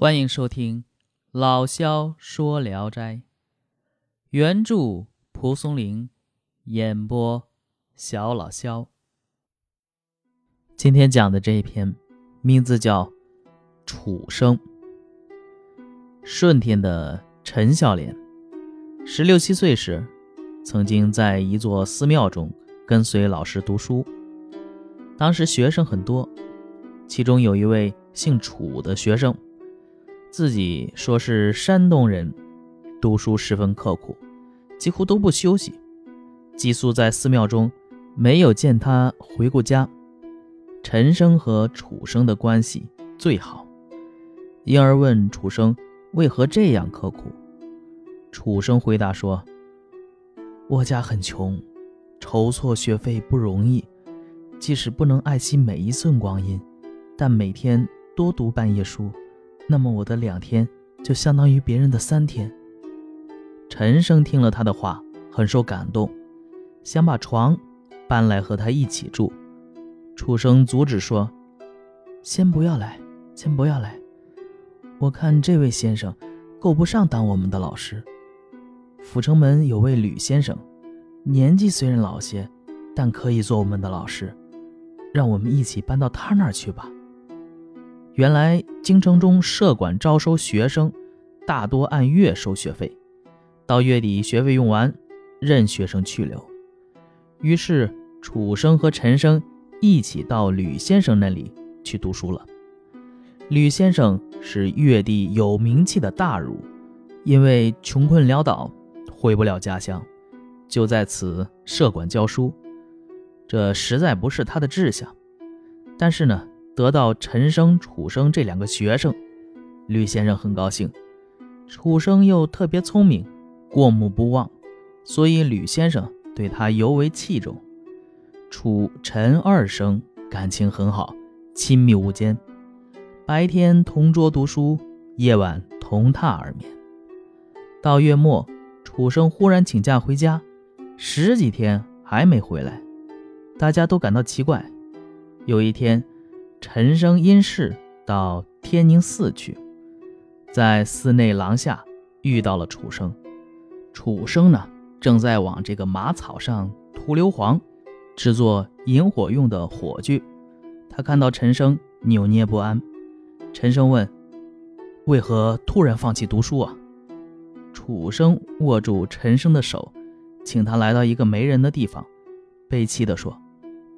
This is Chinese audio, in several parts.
欢迎收听《老萧说聊斋》，原著蒲松龄，演播小老萧。今天讲的这一篇，名字叫《楚生》。顺天的陈孝廉，十六七岁时，曾经在一座寺庙中跟随老师读书。当时学生很多，其中有一位姓楚的学生。自己说是山东人，读书十分刻苦，几乎都不休息，寄宿在寺庙中，没有见他回过家。陈生和楚生的关系最好，因而问楚生为何这样刻苦。楚生回答说：“我家很穷，筹措学费不容易，即使不能爱惜每一寸光阴，但每天多读半页书。”那么我的两天就相当于别人的三天。陈生听了他的话，很受感动，想把床搬来和他一起住。楚生阻止说：“先不要来，先不要来。我看这位先生够不上当我们的老师。阜成门有位吕先生，年纪虽然老些，但可以做我们的老师。让我们一起搬到他那儿去吧。”原来京城中社管招收学生，大多按月收学费，到月底学费用完，任学生去留。于是楚生和陈生一起到吕先生那里去读书了。吕先生是越地有名气的大儒，因为穷困潦倒，回不了家乡，就在此设馆教书。这实在不是他的志向，但是呢。得到陈生、楚生这两个学生，吕先生很高兴。楚生又特别聪明，过目不忘，所以吕先生对他尤为器重。楚陈二生感情很好，亲密无间，白天同桌读书，夜晚同榻而眠。到月末，楚生忽然请假回家，十几天还没回来，大家都感到奇怪。有一天。陈生因事到天宁寺去，在寺内廊下遇到了楚生。楚生呢，正在往这个马草上涂硫磺，制作引火用的火炬。他看到陈生扭捏不安，陈生问：“为何突然放弃读书啊？”楚生握住陈生的手，请他来到一个没人的地方，悲戚地说：“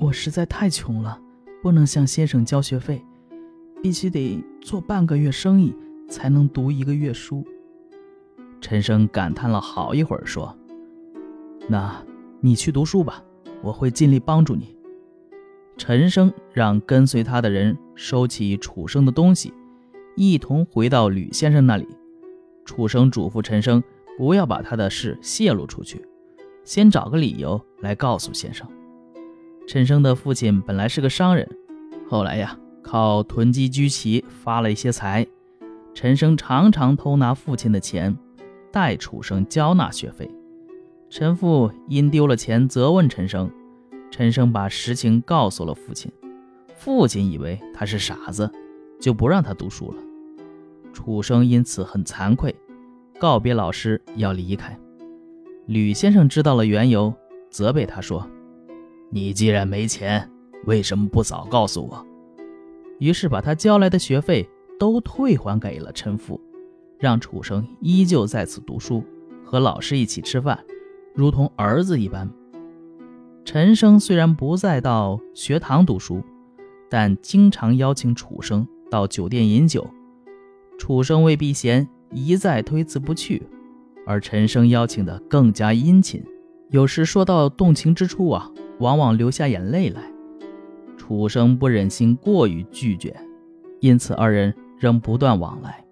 我实在太穷了。”不能向先生交学费，必须得做半个月生意才能读一个月书。陈生感叹了好一会儿，说：“那你去读书吧，我会尽力帮助你。”陈生让跟随他的人收起楚生的东西，一同回到吕先生那里。楚生嘱咐陈生不要把他的事泄露出去，先找个理由来告诉先生。陈生的父亲本来是个商人，后来呀，靠囤积居奇发了一些财。陈生常常偷拿父亲的钱，代楚生交纳学费。陈父因丢了钱，责问陈生。陈生把实情告诉了父亲，父亲以为他是傻子，就不让他读书了。楚生因此很惭愧，告别老师要离开。吕先生知道了缘由，责备他说。你既然没钱，为什么不早告诉我？于是把他交来的学费都退还给了陈父，让楚生依旧在此读书，和老师一起吃饭，如同儿子一般。陈生虽然不再到学堂读书，但经常邀请楚生到酒店饮酒。楚生为避嫌，一再推辞不去，而陈生邀请的更加殷勤，有时说到动情之处啊。往往流下眼泪来，楚生不忍心过于拒绝，因此二人仍不断往来。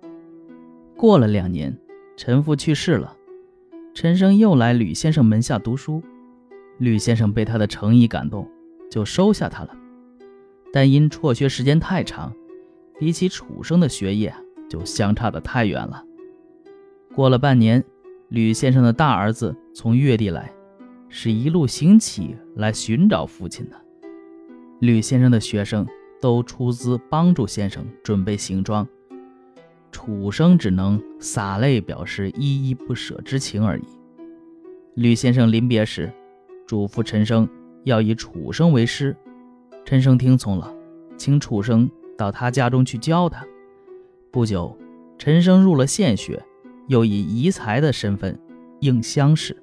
过了两年，陈父去世了，陈生又来吕先生门下读书。吕先生被他的诚意感动，就收下他了。但因辍学时间太长，比起楚生的学业就相差的太远了。过了半年，吕先生的大儿子从越地来。是一路行乞来寻找父亲的。吕先生的学生都出资帮助先生准备行装。楚生只能洒泪表示依依不舍之情而已。吕先生临别时，嘱咐陈生要以楚生为师。陈生听从了，请楚生到他家中去教他。不久，陈生入了县学，又以遗才的身份应乡试。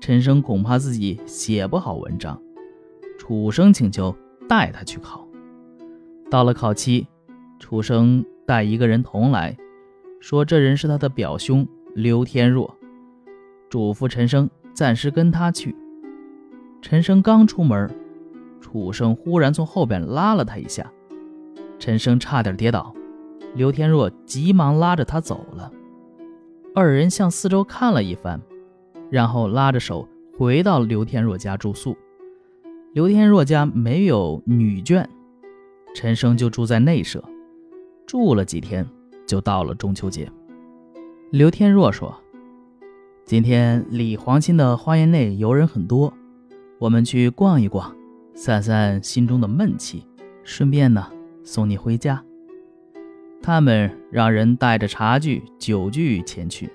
陈生恐怕自己写不好文章，楚生请求带他去考。到了考期，楚生带一个人同来，说这人是他的表兄刘天若，嘱咐陈生暂时跟他去。陈生刚出门。楚生忽然从后边拉了他一下，陈生差点跌倒，刘天若急忙拉着他走了。二人向四周看了一番，然后拉着手回到刘天若家住宿。刘天若家没有女眷，陈生就住在内舍，住了几天，就到了中秋节。刘天若说：“今天李皇亲的花园内游人很多，我们去逛一逛。”散散心中的闷气，顺便呢送你回家。他们让人带着茶具、酒具前去。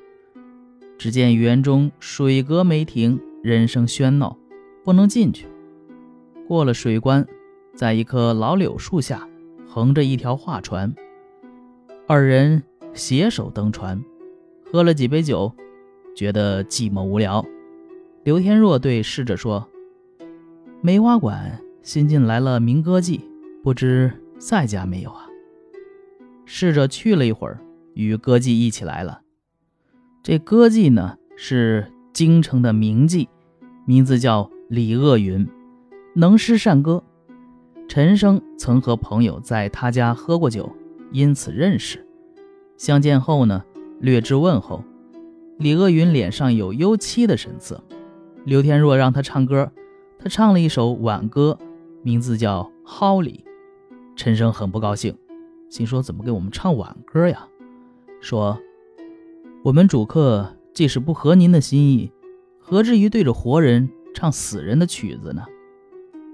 只见园中水阁没停，人声喧闹，不能进去。过了水关，在一棵老柳树下，横着一条画船。二人携手登船，喝了几杯酒，觉得寂寞无聊。刘天若对侍者说。梅花馆新近来了名歌妓，不知在家没有啊？侍者去了一会儿，与歌妓一起来了。这歌妓呢是京城的名妓，名字叫李鄂云，能诗善歌。陈生曾和朋友在他家喝过酒，因此认识。相见后呢，略致问候。李鄂云脸上有忧戚的神色。刘天若让他唱歌。他唱了一首挽歌，名字叫《蒿里》。陈生很不高兴，心说：“怎么给我们唱挽歌呀？”说：“我们主客即使不合您的心意，何至于对着活人唱死人的曲子呢？”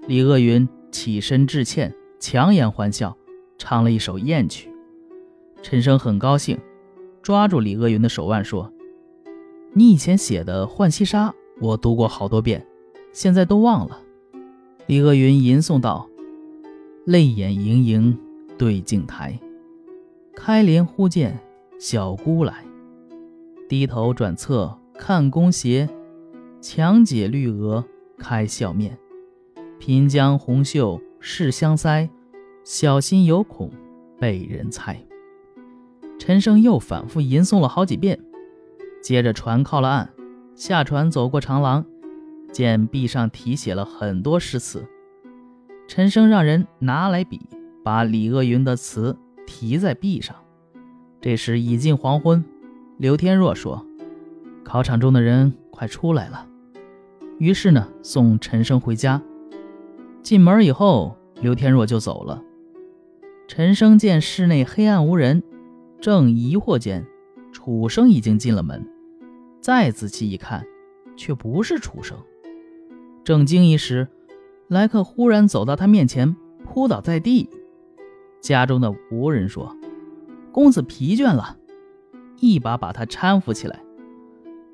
李鄂云起身致歉，强颜欢笑，唱了一首艳曲。陈生很高兴，抓住李鄂云的手腕说：“你以前写的《浣溪沙》，我读过好多遍。”现在都忘了。李鄂云吟诵道：“泪眼盈盈对镜台，开帘忽见小姑来。低头转侧看宫斜，强解绿额开笑面。颦将红袖试香腮，小心有恐被人猜。”陈生又反复吟诵了好几遍，接着船靠了岸，下船走过长廊。见壁上题写了很多诗词，陈生让人拿来笔，把李鄂云的词题在壁上。这时已近黄昏，刘天若说：“考场中的人快出来了。”于是呢，送陈生回家。进门以后，刘天若就走了。陈生见室内黑暗无人，正疑惑间，楚生已经进了门。再仔细一看，却不是楚生。正惊疑时，来客忽然走到他面前，扑倒在地。家中的仆人说：“公子疲倦了，一把把他搀扶起来。”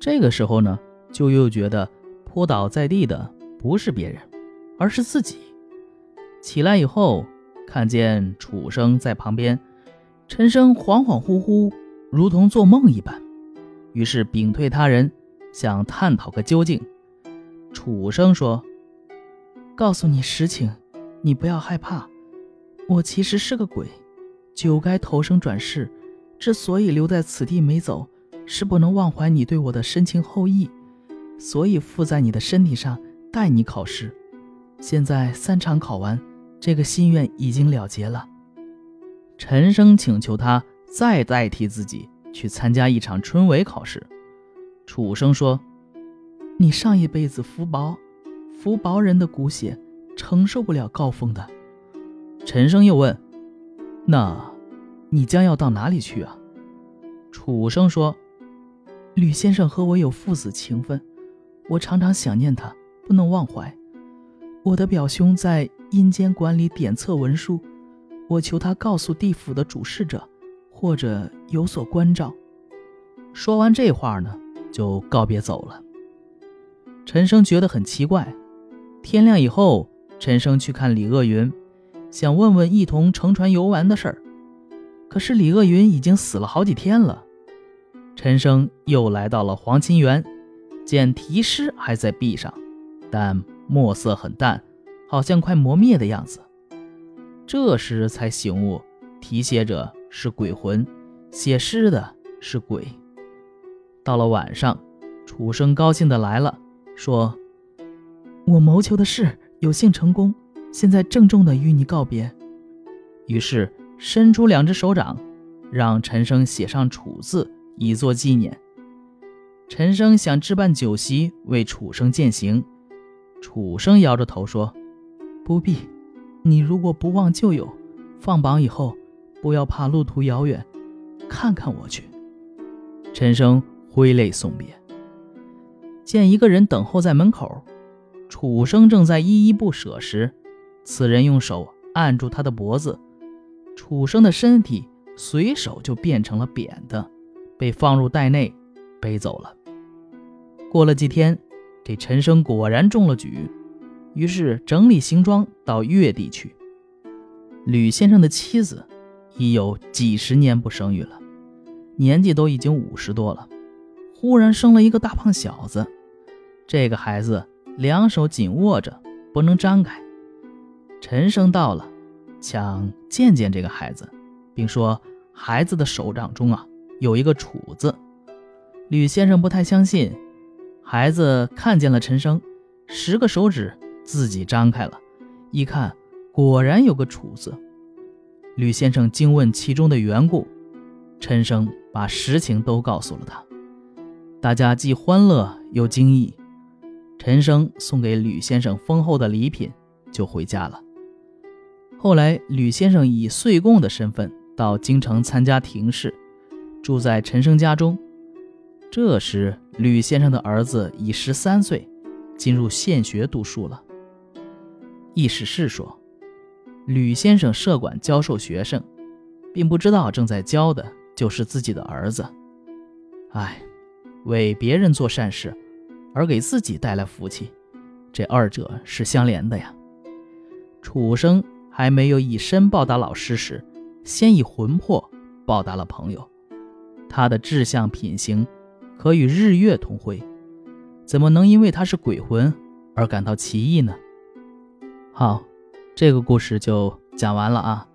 这个时候呢，就又觉得扑倒在地的不是别人，而是自己。起来以后，看见楚生在旁边，陈生恍恍惚惚，如同做梦一般，于是屏退他人，想探讨个究竟。楚生说：“告诉你实情，你不要害怕。我其实是个鬼，就该投生转世。之所以留在此地没走，是不能忘怀你对我的深情厚谊，所以附在你的身体上，带你考试。现在三场考完，这个心愿已经了结了。”陈生请求他再代替自己去参加一场春闱考试。楚生说。你上一辈子福薄，福薄人的骨血承受不了高峰的。陈生又问：“那，你将要到哪里去啊？”楚生说：“吕先生和我有父子情分，我常常想念他，不能忘怀。我的表兄在阴间管理点册文书，我求他告诉地府的主事者，或者有所关照。说完这话呢，就告别走了。陈生觉得很奇怪。天亮以后，陈生去看李鄂云，想问问一同乘船游玩的事儿。可是李鄂云已经死了好几天了。陈生又来到了黄清园，见题诗还在壁上，但墨色很淡，好像快磨灭的样子。这时才醒悟，题写者是鬼魂，写诗的是鬼。到了晚上，楚生高兴的来了，说：“我谋求的事有幸成功，现在郑重的与你告别。”于是伸出两只手掌，让陈生写上“楚”字，以作纪念。陈生想置办酒席为楚生饯行，楚生摇着头说：“不必。”你如果不忘旧友，放榜以后，不要怕路途遥远，看看我去。陈生挥泪送别，见一个人等候在门口，楚生正在依依不舍时，此人用手按住他的脖子，楚生的身体随手就变成了扁的，被放入袋内背走了。过了几天，这陈生果然中了举。于是整理行装到越地去。吕先生的妻子已有几十年不生育了，年纪都已经五十多了，忽然生了一个大胖小子。这个孩子两手紧握着，不能张开。陈生到了，抢见见这个孩子，并说孩子的手掌中啊有一个“楚”字。吕先生不太相信，孩子看见了陈生，十个手指。自己张开了，一看，果然有个“楚”字。吕先生惊问其中的缘故，陈生把实情都告诉了他。大家既欢乐又惊异。陈生送给吕先生丰厚的礼品，就回家了。后来，吕先生以岁贡的身份到京城参加廷试，住在陈生家中。这时，吕先生的儿子已十三岁，进入县学读书了。意史是说，吕先生设馆教授学生，并不知道正在教的就是自己的儿子。唉，为别人做善事，而给自己带来福气，这二者是相连的呀。楚生还没有以身报答老师时，先以魂魄报答了朋友。他的志向品行，可与日月同辉，怎么能因为他是鬼魂而感到奇异呢？好，这个故事就讲完了啊。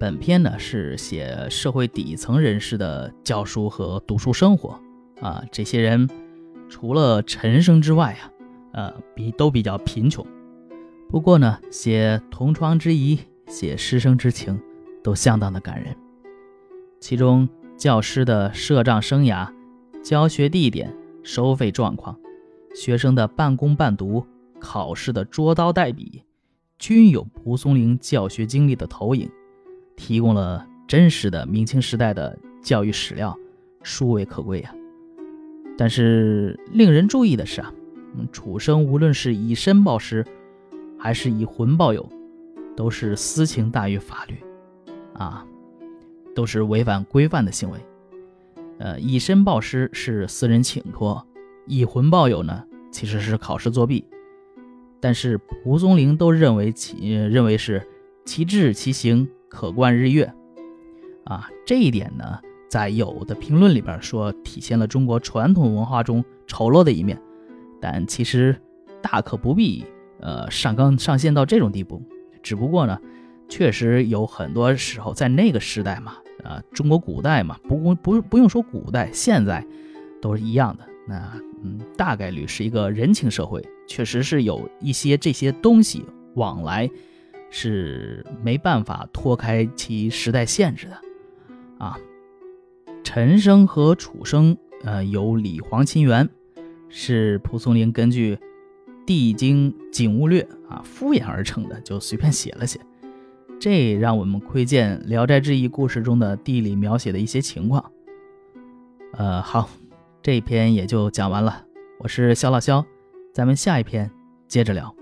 本篇呢是写社会底层人士的教书和读书生活啊。这些人除了陈生之外啊，呃，比都比较贫穷。不过呢，写同窗之谊，写师生之情，都相当的感人。其中教师的设帐生涯、教学地点、收费状况、学生的半工半读。考试的捉刀代笔，均有蒲松龄教学经历的投影，提供了真实的明清时代的教育史料，殊为可贵呀。但是令人注意的是啊，楚生无论是以身报师，还是以魂报友，都是私情大于法律，啊，都是违反规范的行为。呃，以身报师是私人请托，以魂报友呢，其实是考试作弊。但是蒲松龄都认为其认为是其志其行可观日月，啊，这一点呢，在有的评论里边说体现了中国传统文化中丑陋的一面，但其实大可不必呃上纲上线到这种地步。只不过呢，确实有很多时候在那个时代嘛，啊，中国古代嘛，不不不用说古代，现在都是一样的。那嗯，大概率是一个人情社会。确实是有一些这些东西往来，是没办法脱开其时代限制的，啊，陈生和楚生，呃，有李黄秦元，是蒲松龄根据《地经景物略》啊敷衍而成的，就随便写了写，这让我们窥见《聊斋志异》故事中的地理描写的一些情况。呃，好，这一篇也就讲完了，我是肖老肖。咱们下一篇接着聊。